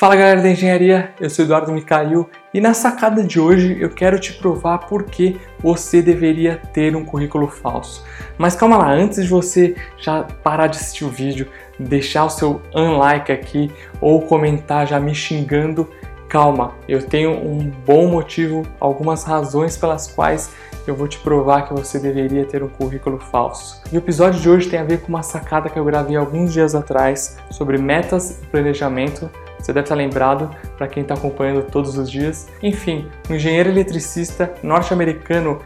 Fala galera da engenharia, eu sou Eduardo Micail e na sacada de hoje eu quero te provar por que você deveria ter um currículo falso. Mas calma lá, antes de você já parar de assistir o vídeo, deixar o seu unlike aqui ou comentar já me xingando, calma, eu tenho um bom motivo, algumas razões pelas quais eu vou te provar que você deveria ter um currículo falso. E o episódio de hoje tem a ver com uma sacada que eu gravei alguns dias atrás sobre metas e planejamento você deve estar lembrado para quem está acompanhando todos os dias. Enfim, um engenheiro eletricista norte-americano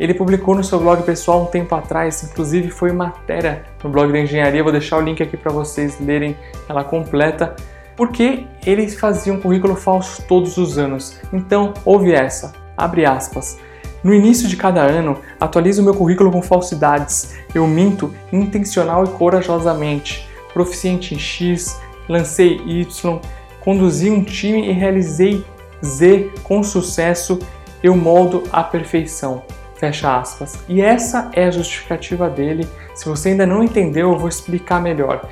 ele publicou no seu blog pessoal um tempo atrás, inclusive foi matéria no blog da engenharia, vou deixar o link aqui para vocês lerem ela completa, porque ele fazia um currículo falso todos os anos. Então, ouve essa, abre aspas. No início de cada ano, atualizo meu currículo com falsidades. Eu minto intencional e corajosamente. Proficiente em X, lancei Y, conduzi um time e realizei Z com sucesso, eu moldo a perfeição. Fecha aspas. E essa é a justificativa dele. Se você ainda não entendeu, eu vou explicar melhor.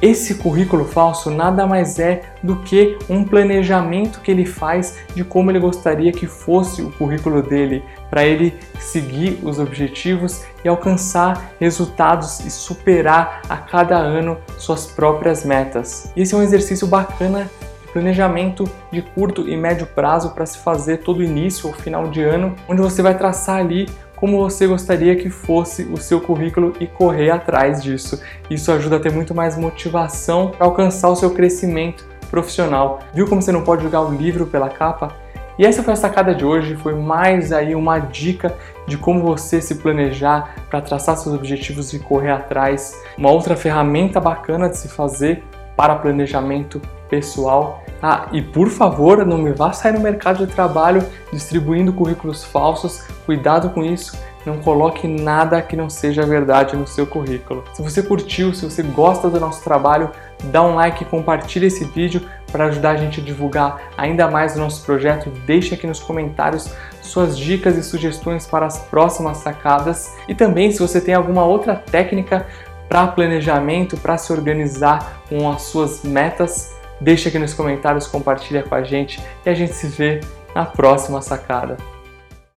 Esse currículo falso nada mais é do que um planejamento que ele faz de como ele gostaria que fosse o currículo dele, para ele seguir os objetivos e alcançar resultados e superar a cada ano suas próprias metas. Esse é um exercício bacana planejamento de curto e médio prazo para se fazer todo início ou final de ano, onde você vai traçar ali como você gostaria que fosse o seu currículo e correr atrás disso. Isso ajuda a ter muito mais motivação para alcançar o seu crescimento profissional. Viu como você não pode jogar o livro pela capa? E essa foi a sacada de hoje, foi mais aí uma dica de como você se planejar para traçar seus objetivos e correr atrás. Uma outra ferramenta bacana de se fazer para planejamento pessoal. Ah, e por favor, não me vá sair no mercado de trabalho distribuindo currículos falsos. Cuidado com isso. Não coloque nada que não seja verdade no seu currículo. Se você curtiu, se você gosta do nosso trabalho, dá um like e compartilha esse vídeo para ajudar a gente a divulgar ainda mais o nosso projeto. Deixe aqui nos comentários suas dicas e sugestões para as próximas sacadas. E também, se você tem alguma outra técnica para planejamento, para se organizar com as suas metas, deixa aqui nos comentários, compartilha com a gente e a gente se vê na próxima sacada.